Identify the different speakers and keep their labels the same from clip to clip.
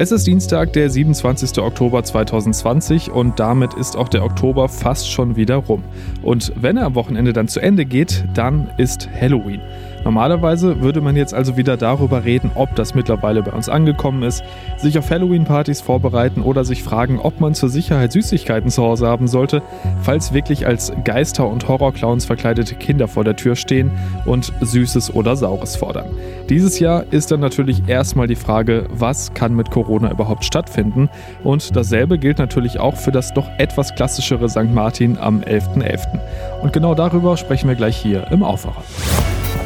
Speaker 1: Es ist Dienstag, der 27. Oktober 2020 und damit ist auch der Oktober fast schon wieder rum. Und wenn er am Wochenende dann zu Ende geht, dann ist Halloween. Normalerweise würde man jetzt also wieder darüber reden, ob das mittlerweile bei uns angekommen ist, sich auf Halloween-Partys vorbereiten oder sich fragen, ob man zur Sicherheit Süßigkeiten zu Hause haben sollte, falls wirklich als Geister und Horrorclowns verkleidete Kinder vor der Tür stehen und Süßes oder Saures fordern. Dieses Jahr ist dann natürlich erstmal die Frage, was kann mit Corona überhaupt stattfinden? Und dasselbe gilt natürlich auch für das doch etwas klassischere St. Martin am 11.11. .11. Und genau darüber sprechen wir gleich hier im Aufwacher.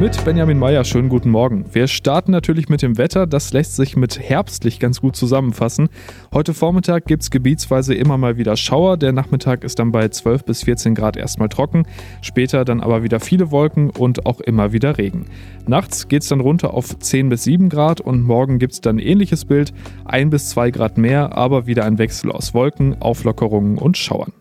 Speaker 1: Mit Benjamin Meyer, schönen guten Morgen. Wir starten natürlich mit dem Wetter, das lässt sich mit herbstlich ganz gut zusammenfassen. Heute Vormittag gibt es gebietsweise immer mal wieder Schauer, der Nachmittag ist dann bei 12 bis 14 Grad erstmal trocken, später dann aber wieder viele Wolken und auch immer wieder Regen. Nachts geht es dann runter auf 10 bis 7 Grad und morgen gibt es dann ähnliches Bild, 1 bis 2 Grad mehr, aber wieder ein Wechsel aus Wolken, Auflockerungen und Schauern.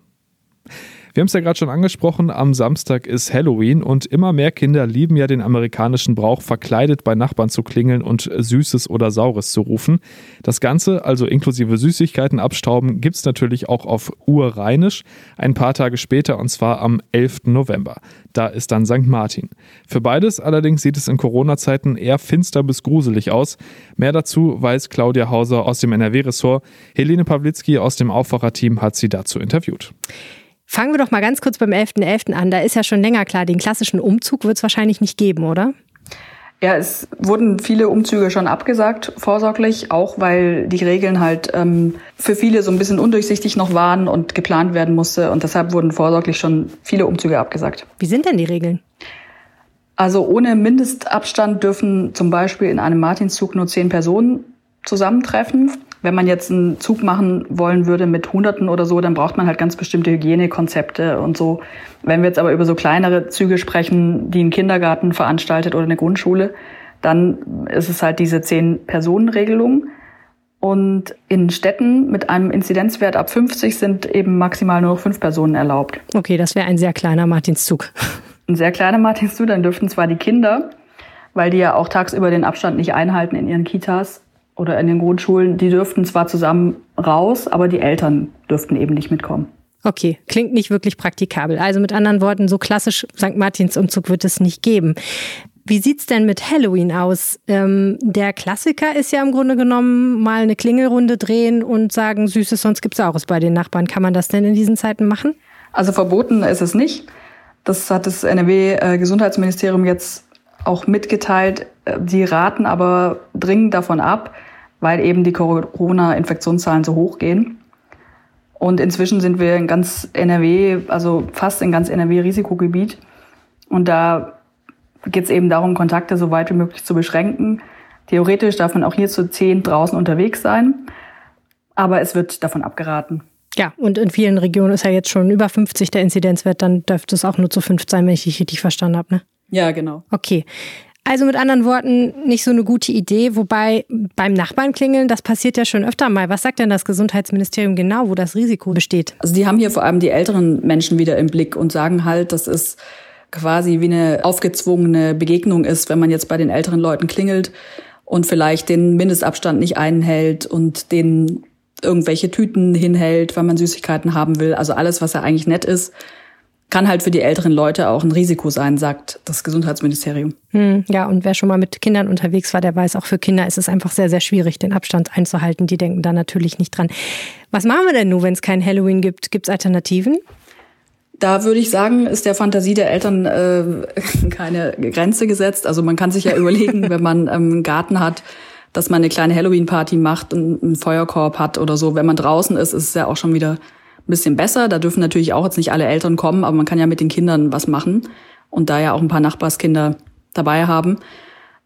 Speaker 1: Wir haben es ja gerade schon angesprochen, am Samstag ist Halloween und immer mehr Kinder lieben ja den amerikanischen Brauch, verkleidet bei Nachbarn zu klingeln und Süßes oder Saures zu rufen. Das Ganze, also inklusive Süßigkeiten abstauben, gibt es natürlich auch auf Urrheinisch, ein paar Tage später und zwar am 11. November. Da ist dann St. Martin. Für beides allerdings sieht es in Corona-Zeiten eher finster bis gruselig aus. Mehr dazu weiß Claudia Hauser aus dem NRW-Ressort. Helene Pawlitzki aus dem Aufwacherteam hat sie dazu interviewt.
Speaker 2: Fangen wir doch mal ganz kurz beim 11.11. .11. an. Da ist ja schon länger klar, den klassischen Umzug wird es wahrscheinlich nicht geben, oder?
Speaker 3: Ja, es wurden viele Umzüge schon abgesagt, vorsorglich, auch weil die Regeln halt ähm, für viele so ein bisschen undurchsichtig noch waren und geplant werden musste. Und deshalb wurden vorsorglich schon viele Umzüge abgesagt.
Speaker 2: Wie sind denn die Regeln?
Speaker 3: Also ohne Mindestabstand dürfen zum Beispiel in einem Martinszug nur zehn Personen zusammentreffen. Wenn man jetzt einen Zug machen wollen würde mit Hunderten oder so, dann braucht man halt ganz bestimmte Hygienekonzepte und so. Wenn wir jetzt aber über so kleinere Züge sprechen, die ein Kindergarten veranstaltet oder eine Grundschule, dann ist es halt diese Zehn-Personen-Regelung. Und in Städten mit einem Inzidenzwert ab 50 sind eben maximal nur fünf Personen erlaubt.
Speaker 2: Okay, das wäre ein sehr kleiner Martinszug.
Speaker 3: Ein sehr kleiner Martinszug, dann dürften zwar die Kinder, weil die ja auch tagsüber den Abstand nicht einhalten in ihren Kitas, oder in den Grundschulen, die dürften zwar zusammen raus, aber die Eltern dürften eben nicht mitkommen.
Speaker 2: Okay, klingt nicht wirklich praktikabel. Also mit anderen Worten, so klassisch St. Martins Umzug wird es nicht geben. Wie sieht's denn mit Halloween aus? Ähm, der Klassiker ist ja im Grunde genommen mal eine Klingelrunde drehen und sagen, Süßes, sonst gibt's Saures bei den Nachbarn. Kann man das denn in diesen Zeiten machen?
Speaker 3: Also verboten ist es nicht. Das hat das NRW-Gesundheitsministerium jetzt auch mitgeteilt. Die raten aber dringend davon ab, weil eben die Corona-Infektionszahlen so hoch gehen. Und inzwischen sind wir in ganz NRW, also fast in ganz NRW Risikogebiet. Und da geht es eben darum, Kontakte so weit wie möglich zu beschränken. Theoretisch darf man auch hier zu zehn draußen unterwegs sein, aber es wird davon abgeraten.
Speaker 2: Ja, und in vielen Regionen ist ja jetzt schon über 50 der Inzidenzwert, dann dürfte es auch nur zu fünf sein, wenn ich dich richtig verstanden habe, ne?
Speaker 3: Ja, genau.
Speaker 2: Okay. Also mit anderen Worten, nicht so eine gute Idee, wobei beim Nachbarn klingeln, das passiert ja schon öfter mal. Was sagt denn das Gesundheitsministerium genau, wo das Risiko besteht?
Speaker 3: Also die haben hier vor allem die älteren Menschen wieder im Blick und sagen halt, dass es quasi wie eine aufgezwungene Begegnung ist, wenn man jetzt bei den älteren Leuten klingelt und vielleicht den Mindestabstand nicht einhält und den irgendwelche Tüten hinhält, weil man Süßigkeiten haben will. Also alles, was ja eigentlich nett ist, kann halt für die älteren Leute auch ein Risiko sein, sagt das Gesundheitsministerium.
Speaker 2: Hm, ja, und wer schon mal mit Kindern unterwegs war, der weiß, auch für Kinder ist es einfach sehr, sehr schwierig, den Abstand einzuhalten. Die denken da natürlich nicht dran. Was machen wir denn nun, wenn es kein Halloween gibt? Gibt es Alternativen?
Speaker 3: Da würde ich sagen, ist der Fantasie der Eltern äh, keine Grenze gesetzt. Also man kann sich ja überlegen, wenn man ähm, einen Garten hat, dass man eine kleine Halloween-Party macht und einen Feuerkorb hat oder so. Wenn man draußen ist, ist es ja auch schon wieder ein bisschen besser. Da dürfen natürlich auch jetzt nicht alle Eltern kommen, aber man kann ja mit den Kindern was machen und da ja auch ein paar Nachbarskinder dabei haben.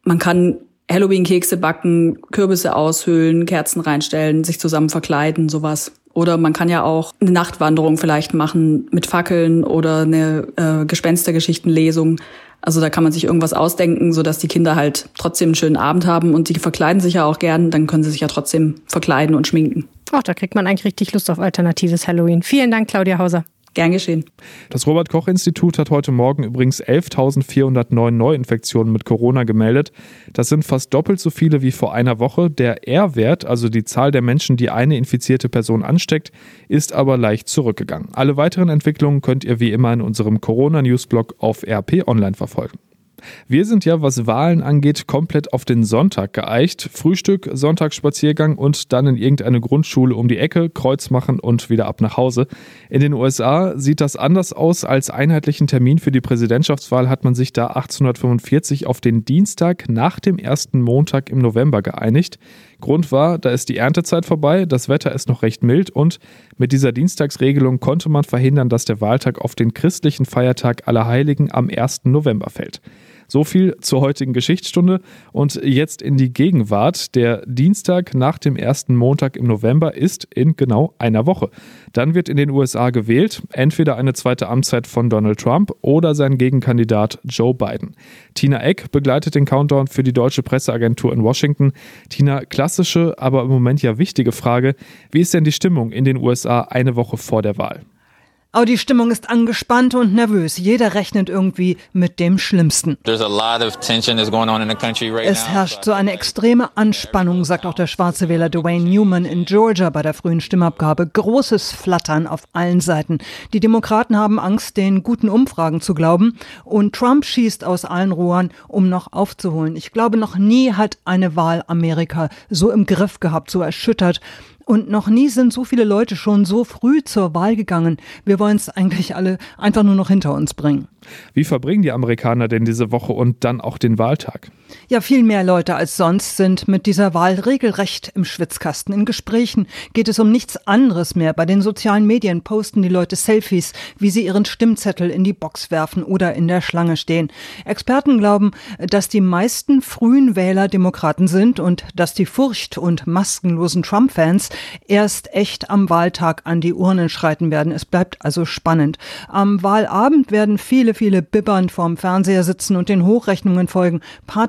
Speaker 3: Man kann Halloween-Kekse backen, Kürbisse aushöhlen, Kerzen reinstellen, sich zusammen verkleiden, sowas. Oder man kann ja auch eine Nachtwanderung vielleicht machen mit Fackeln oder eine äh, Gespenstergeschichtenlesung. Also da kann man sich irgendwas ausdenken, so dass die Kinder halt trotzdem einen schönen Abend haben und die verkleiden sich ja auch gern, dann können sie sich ja trotzdem verkleiden und schminken.
Speaker 2: Ach, da kriegt man eigentlich richtig Lust auf alternatives Halloween. Vielen Dank, Claudia Hauser.
Speaker 3: Gern geschehen.
Speaker 1: Das Robert Koch Institut hat heute Morgen übrigens 11.409 Neuinfektionen mit Corona gemeldet. Das sind fast doppelt so viele wie vor einer Woche. Der R-Wert, also die Zahl der Menschen, die eine infizierte Person ansteckt, ist aber leicht zurückgegangen. Alle weiteren Entwicklungen könnt ihr wie immer in unserem Corona-Newsblog auf RP Online verfolgen. Wir sind ja, was Wahlen angeht, komplett auf den Sonntag geeicht. Frühstück, Sonntagsspaziergang und dann in irgendeine Grundschule um die Ecke, Kreuz machen und wieder ab nach Hause. In den USA sieht das anders aus. Als einheitlichen Termin für die Präsidentschaftswahl hat man sich da 1845 auf den Dienstag nach dem ersten Montag im November geeinigt. Grund war, da ist die Erntezeit vorbei, das Wetter ist noch recht mild und mit dieser Dienstagsregelung konnte man verhindern, dass der Wahltag auf den christlichen Feiertag Allerheiligen am 1. November fällt. So viel zur heutigen Geschichtsstunde und jetzt in die Gegenwart. Der Dienstag nach dem ersten Montag im November ist in genau einer Woche. Dann wird in den USA gewählt, entweder eine zweite Amtszeit von Donald Trump oder sein Gegenkandidat Joe Biden. Tina Eck begleitet den Countdown für die deutsche Presseagentur in Washington. Tina, klassische, aber im Moment ja wichtige Frage. Wie ist denn die Stimmung in den USA eine Woche vor der Wahl?
Speaker 4: Aber die Stimmung ist angespannt und nervös. Jeder rechnet irgendwie mit dem Schlimmsten. Es herrscht so eine extreme Anspannung, sagt auch der schwarze Wähler Dwayne Newman in Georgia bei der frühen Stimmabgabe. Großes Flattern auf allen Seiten. Die Demokraten haben Angst, den guten Umfragen zu glauben. Und Trump schießt aus allen Rohren, um noch aufzuholen. Ich glaube, noch nie hat eine Wahl Amerika so im Griff gehabt, so erschüttert. Und noch nie sind so viele Leute schon so früh zur Wahl gegangen. Wir wollen es eigentlich alle einfach nur noch hinter uns bringen.
Speaker 1: Wie verbringen die Amerikaner denn diese Woche und dann auch den Wahltag?
Speaker 4: Ja, viel mehr Leute als sonst sind mit dieser Wahl regelrecht im Schwitzkasten. In Gesprächen geht es um nichts anderes mehr. Bei den sozialen Medien posten die Leute Selfies, wie sie ihren Stimmzettel in die Box werfen oder in der Schlange stehen. Experten glauben, dass die meisten frühen Wähler Demokraten sind und dass die Furcht und maskenlosen Trump-Fans erst echt am Wahltag an die Urnen schreiten werden. Es bleibt also spannend. Am Wahlabend werden viele, viele bibbernd vorm Fernseher sitzen und den Hochrechnungen folgen.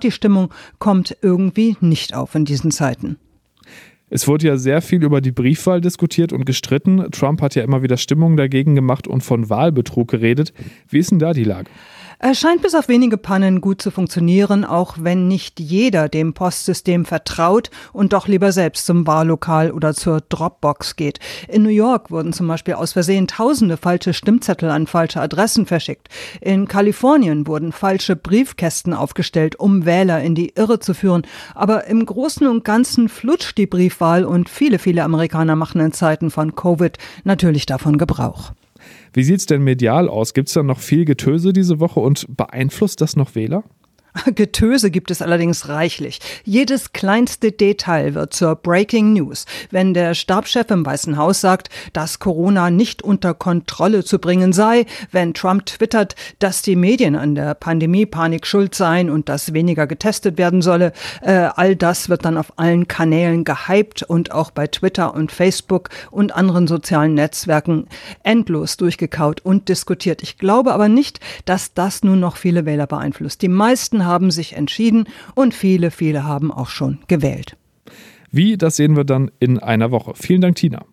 Speaker 4: Partystimmung kommt irgendwie nicht auf in diesen Zeiten.
Speaker 1: Es wurde ja sehr viel über die Briefwahl diskutiert und gestritten. Trump hat ja immer wieder Stimmung dagegen gemacht und von Wahlbetrug geredet. Wie ist denn da die Lage?
Speaker 4: Er scheint bis auf wenige Pannen gut zu funktionieren, auch wenn nicht jeder dem Postsystem vertraut und doch lieber selbst zum Wahllokal oder zur Dropbox geht. In New York wurden zum Beispiel aus Versehen tausende falsche Stimmzettel an falsche Adressen verschickt. In Kalifornien wurden falsche Briefkästen aufgestellt, um Wähler in die Irre zu führen. Aber im Großen und Ganzen flutscht die Briefwahl und viele, viele Amerikaner machen in Zeiten von Covid natürlich davon Gebrauch.
Speaker 1: Wie sieht es denn medial aus? Gibt es da noch viel Getöse diese Woche und beeinflusst das noch Wähler?
Speaker 4: Getöse gibt es allerdings reichlich. Jedes kleinste Detail wird zur Breaking News. Wenn der Stabschef im Weißen Haus sagt, dass Corona nicht unter Kontrolle zu bringen sei, wenn Trump twittert, dass die Medien an der Pandemie-Panik schuld seien und dass weniger getestet werden solle, äh, all das wird dann auf allen Kanälen gehypt und auch bei Twitter und Facebook und anderen sozialen Netzwerken endlos durchgekaut und diskutiert. Ich glaube aber nicht, dass das nun noch viele Wähler beeinflusst. Die meisten haben sich entschieden und viele, viele haben auch schon gewählt.
Speaker 1: Wie, das sehen wir dann in einer Woche. Vielen Dank, Tina.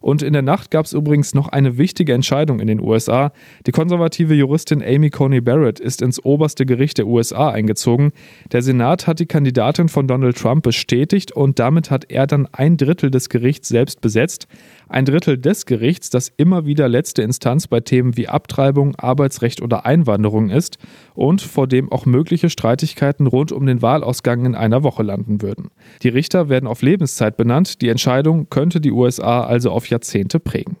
Speaker 1: Und in der Nacht gab es übrigens noch eine wichtige Entscheidung in den USA. Die konservative Juristin Amy Coney Barrett ist ins oberste Gericht der USA eingezogen. Der Senat hat die Kandidatin von Donald Trump bestätigt und damit hat er dann ein Drittel des Gerichts selbst besetzt. Ein Drittel des Gerichts, das immer wieder letzte Instanz bei Themen wie Abtreibung, Arbeitsrecht oder Einwanderung ist und vor dem auch mögliche Streitigkeiten rund um den Wahlausgang in einer Woche landen würden. Die Richter werden auf Lebenszeit benannt. Die Entscheidung könnte die USA also auf Jahrzehnte prägen.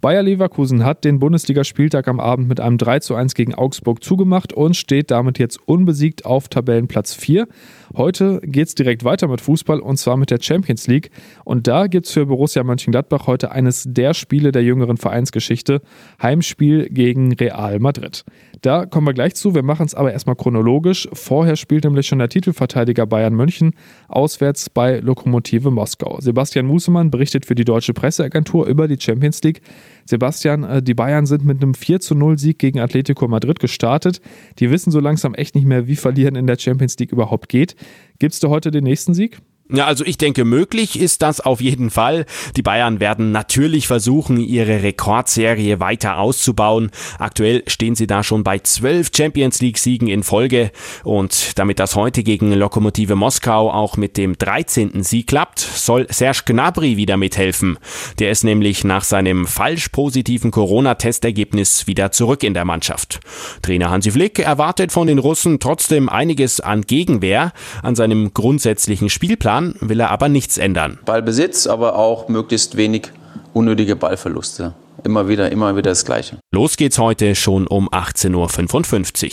Speaker 1: Bayer Leverkusen hat den Bundesligaspieltag am Abend mit einem 3 zu 1 gegen Augsburg zugemacht und steht damit jetzt unbesiegt auf Tabellenplatz 4. Heute geht es direkt weiter mit Fußball und zwar mit der Champions League. Und da gibt es für Borussia Mönchengladbach heute eines der Spiele der jüngeren Vereinsgeschichte. Heimspiel gegen Real Madrid. Da kommen wir gleich zu. Wir machen es aber erstmal chronologisch. Vorher spielt nämlich schon der Titelverteidiger Bayern München auswärts bei Lokomotive Moskau. Sebastian Musemann berichtet für die deutsche Presseagentur über die Champions League. Sebastian, äh, die Bayern sind mit einem 4 zu 0 Sieg gegen Atletico Madrid gestartet. Die wissen so langsam echt nicht mehr, wie Verlieren in der Champions League überhaupt geht. Gibst du heute den nächsten Sieg?
Speaker 5: Ja, also ich denke, möglich ist das auf jeden Fall. Die Bayern werden natürlich versuchen, ihre Rekordserie weiter auszubauen. Aktuell stehen sie da schon bei zwölf Champions League Siegen in Folge. Und damit das heute gegen Lokomotive Moskau auch mit dem 13. Sieg klappt, soll Serge Gnabry wieder mithelfen. Der ist nämlich nach seinem falsch positiven Corona-Testergebnis wieder zurück in der Mannschaft. Trainer Hansi Flick erwartet von den Russen trotzdem einiges an Gegenwehr. An seinem grundsätzlichen Spielplan Jahren will er aber nichts ändern.
Speaker 6: Ballbesitz, aber auch möglichst wenig unnötige Ballverluste. Immer wieder, immer wieder das Gleiche.
Speaker 5: Los geht's heute schon um 18.55 Uhr.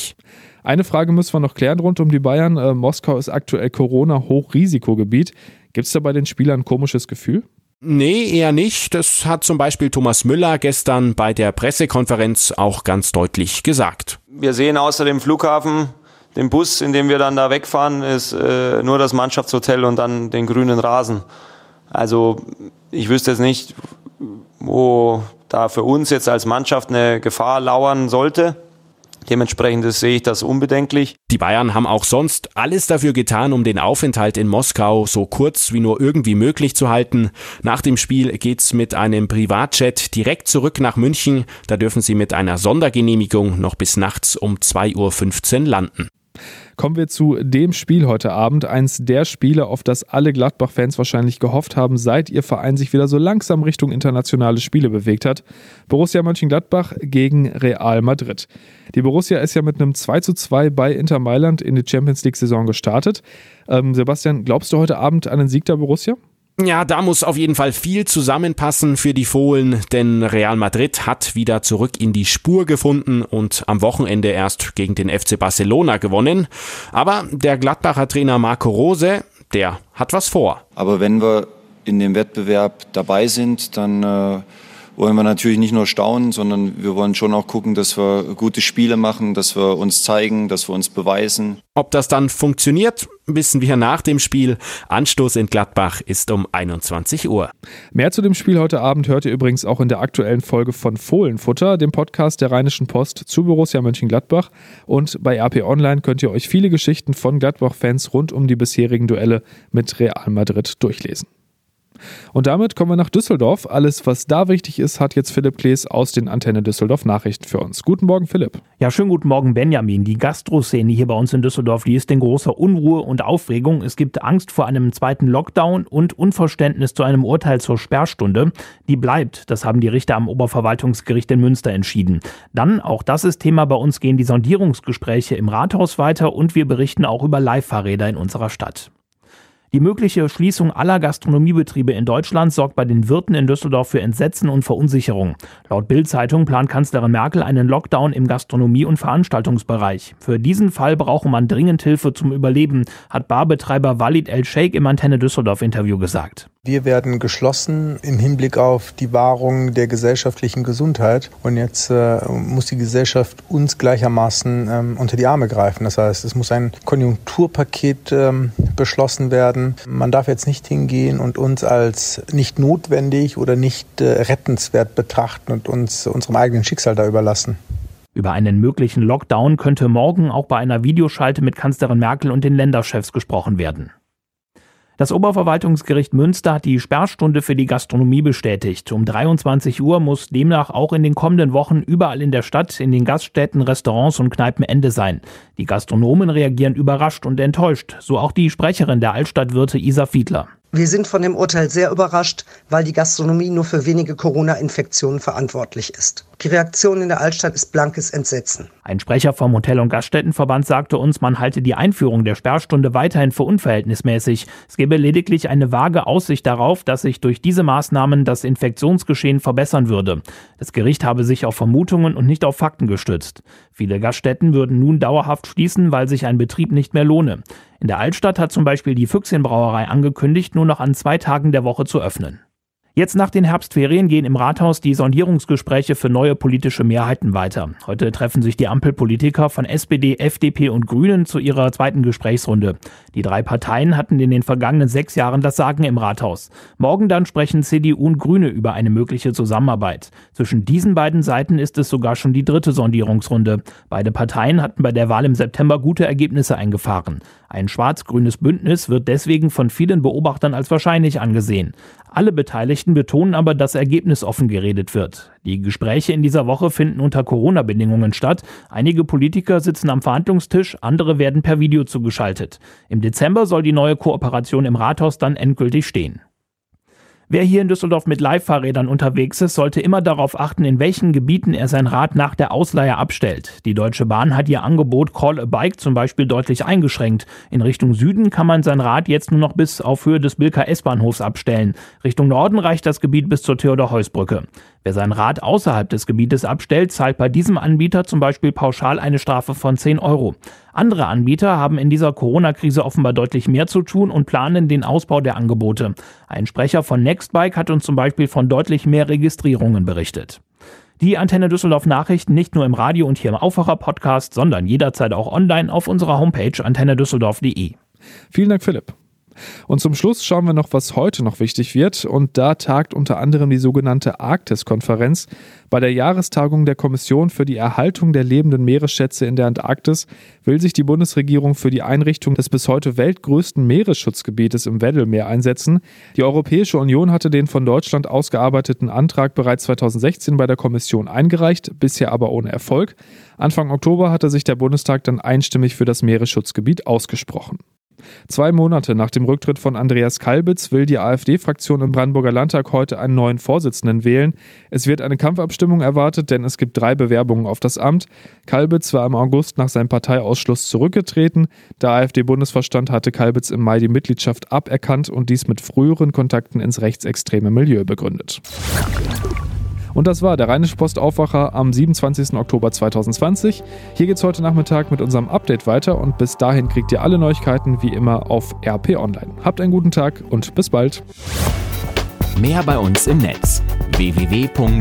Speaker 1: Eine Frage müssen wir noch klären rund um die Bayern. Äh, Moskau ist aktuell Corona-Hochrisikogebiet. Gibt es da bei den Spielern ein komisches Gefühl?
Speaker 5: Nee, eher nicht. Das hat zum Beispiel Thomas Müller gestern bei der Pressekonferenz auch ganz deutlich gesagt.
Speaker 7: Wir sehen außer dem Flughafen den Bus, in dem wir dann da wegfahren, ist äh, nur das Mannschaftshotel und dann den grünen Rasen. Also ich wüsste jetzt nicht, wo da für uns jetzt als Mannschaft eine Gefahr lauern sollte. Dementsprechend sehe ich das unbedenklich.
Speaker 5: Die Bayern haben auch sonst alles dafür getan, um den Aufenthalt in Moskau so kurz wie nur irgendwie möglich zu halten. Nach dem Spiel geht's mit einem Privatjet direkt zurück nach München. Da dürfen sie mit einer Sondergenehmigung noch bis nachts um 2.15 Uhr landen.
Speaker 1: Kommen wir zu dem Spiel heute Abend. Eins der Spiele, auf das alle Gladbach-Fans wahrscheinlich gehofft haben, seit ihr Verein sich wieder so langsam Richtung internationale Spiele bewegt hat. Borussia Mönchengladbach gegen Real Madrid. Die Borussia ist ja mit einem 2:2 bei Inter Mailand in die Champions League-Saison gestartet. Ähm, Sebastian, glaubst du heute Abend an den Sieg der Borussia?
Speaker 5: Ja, da muss auf jeden Fall viel zusammenpassen für die Fohlen, denn Real Madrid hat wieder zurück in die Spur gefunden und am Wochenende erst gegen den FC Barcelona gewonnen. Aber der Gladbacher Trainer Marco Rose, der hat was vor.
Speaker 8: Aber wenn wir in dem Wettbewerb dabei sind, dann äh wollen wir natürlich nicht nur staunen, sondern wir wollen schon auch gucken, dass wir gute Spiele machen, dass wir uns zeigen, dass wir uns beweisen.
Speaker 5: Ob das dann funktioniert, wissen wir nach dem Spiel. Anstoß in Gladbach ist um 21 Uhr.
Speaker 1: Mehr zu dem Spiel heute Abend hört ihr übrigens auch in der aktuellen Folge von Fohlenfutter, dem Podcast der Rheinischen Post zu Borussia Mönchengladbach. Und bei RP Online könnt ihr euch viele Geschichten von Gladbach-Fans rund um die bisherigen Duelle mit Real Madrid durchlesen. Und damit kommen wir nach Düsseldorf. Alles, was da wichtig ist, hat jetzt Philipp Klees aus den Antenne Düsseldorf Nachrichten für uns. Guten Morgen, Philipp.
Speaker 9: Ja, schönen guten Morgen, Benjamin. Die Gastroszene hier bei uns in Düsseldorf, die ist in großer Unruhe und Aufregung. Es gibt Angst vor einem zweiten Lockdown und Unverständnis zu einem Urteil zur Sperrstunde. Die bleibt. Das haben die Richter am Oberverwaltungsgericht in Münster entschieden. Dann, auch das ist Thema bei uns, gehen die Sondierungsgespräche im Rathaus weiter und wir berichten auch über Leihfahrräder in unserer Stadt. Die mögliche Schließung aller Gastronomiebetriebe in Deutschland sorgt bei den Wirten in Düsseldorf für Entsetzen und Verunsicherung. Laut Bild-Zeitung plant Kanzlerin Merkel einen Lockdown im Gastronomie- und Veranstaltungsbereich. Für diesen Fall brauche man dringend Hilfe zum Überleben, hat Barbetreiber Walid El Sheikh im Antenne Düsseldorf Interview gesagt.
Speaker 10: Wir werden geschlossen im Hinblick auf die Wahrung der gesellschaftlichen Gesundheit. Und jetzt äh, muss die Gesellschaft uns gleichermaßen ähm, unter die Arme greifen. Das heißt, es muss ein Konjunkturpaket ähm, beschlossen werden. Man darf jetzt nicht hingehen und uns als nicht notwendig oder nicht äh, rettenswert betrachten und uns unserem eigenen Schicksal da überlassen.
Speaker 9: Über einen möglichen Lockdown könnte morgen auch bei einer Videoschalte mit Kanzlerin Merkel und den Länderchefs gesprochen werden. Das Oberverwaltungsgericht Münster hat die Sperrstunde für die Gastronomie bestätigt. Um 23 Uhr muss demnach auch in den kommenden Wochen überall in der Stadt, in den Gaststätten, Restaurants und Kneipen Ende sein. Die Gastronomen reagieren überrascht und enttäuscht, so auch die Sprecherin der Altstadtwirte Isa Fiedler.
Speaker 11: Wir sind von dem Urteil sehr überrascht, weil die Gastronomie nur für wenige Corona-Infektionen verantwortlich ist. Die Reaktion in der Altstadt ist blankes Entsetzen.
Speaker 9: Ein Sprecher vom Hotel- und Gaststättenverband sagte uns, man halte die Einführung der Sperrstunde weiterhin für unverhältnismäßig. Es gebe lediglich eine vage Aussicht darauf, dass sich durch diese Maßnahmen das Infektionsgeschehen verbessern würde. Das Gericht habe sich auf Vermutungen und nicht auf Fakten gestützt. Viele Gaststätten würden nun dauerhaft schließen, weil sich ein Betrieb nicht mehr lohne. In der Altstadt hat zum Beispiel die Füchschenbrauerei angekündigt, nur noch an zwei Tagen der Woche zu öffnen. Jetzt nach den Herbstferien gehen im Rathaus die Sondierungsgespräche für neue politische Mehrheiten weiter. Heute treffen sich die Ampelpolitiker von SPD, FDP und Grünen zu ihrer zweiten Gesprächsrunde. Die drei Parteien hatten in den vergangenen sechs Jahren das Sagen im Rathaus. Morgen dann sprechen CDU und Grüne über eine mögliche Zusammenarbeit. Zwischen diesen beiden Seiten ist es sogar schon die dritte Sondierungsrunde. Beide Parteien hatten bei der Wahl im September gute Ergebnisse eingefahren. Ein schwarz-grünes Bündnis wird deswegen von vielen Beobachtern als wahrscheinlich angesehen. Alle Beteiligten betonen aber, dass ergebnisoffen geredet wird. Die Gespräche in dieser Woche finden unter Corona-Bedingungen statt. Einige Politiker sitzen am Verhandlungstisch, andere werden per Video zugeschaltet. Im Dezember soll die neue Kooperation im Rathaus dann endgültig stehen. Wer hier in Düsseldorf mit Leihfahrrädern unterwegs ist, sollte immer darauf achten, in welchen Gebieten er sein Rad nach der Ausleihe abstellt. Die Deutsche Bahn hat ihr Angebot Call a Bike zum Beispiel deutlich eingeschränkt. In Richtung Süden kann man sein Rad jetzt nur noch bis auf Höhe des Bilker S-Bahnhofs abstellen. Richtung Norden reicht das Gebiet bis zur Theodor-Heuss-Brücke. Wer sein Rad außerhalb des Gebietes abstellt, zahlt bei diesem Anbieter zum Beispiel pauschal eine Strafe von 10 Euro. Andere Anbieter haben in dieser Corona-Krise offenbar deutlich mehr zu tun und planen den Ausbau der Angebote. Ein Sprecher von Nextbike hat uns zum Beispiel von deutlich mehr Registrierungen berichtet. Die Antenne Düsseldorf Nachrichten nicht nur im Radio und hier im Aufwacher Podcast, sondern jederzeit auch online auf unserer Homepage antennedüsseldorf.de.
Speaker 1: Vielen Dank, Philipp. Und zum Schluss schauen wir noch, was heute noch wichtig wird. Und da tagt unter anderem die sogenannte Arktis-Konferenz. Bei der Jahrestagung der Kommission für die Erhaltung der lebenden Meeresschätze in der Antarktis will sich die Bundesregierung für die Einrichtung des bis heute weltgrößten Meeresschutzgebietes im Weddellmeer einsetzen. Die Europäische Union hatte den von Deutschland ausgearbeiteten Antrag bereits 2016 bei der Kommission eingereicht, bisher aber ohne Erfolg. Anfang Oktober hatte sich der Bundestag dann einstimmig für das Meeresschutzgebiet ausgesprochen. Zwei Monate nach dem Rücktritt von Andreas Kalbitz will die AfD-Fraktion im Brandenburger Landtag heute einen neuen Vorsitzenden wählen. Es wird eine Kampfabstimmung erwartet, denn es gibt drei Bewerbungen auf das Amt. Kalbitz war im August nach seinem Parteiausschluss zurückgetreten. Der AfD-Bundesvorstand hatte Kalbitz im Mai die Mitgliedschaft aberkannt und dies mit früheren Kontakten ins rechtsextreme Milieu begründet. Und das war der Rheinische Post Aufwacher am 27. Oktober 2020. Hier geht's heute Nachmittag mit unserem Update weiter und bis dahin kriegt ihr alle Neuigkeiten wie immer auf RP Online. Habt einen guten Tag und bis bald.
Speaker 12: Mehr bei uns im Netz www.rp-online.de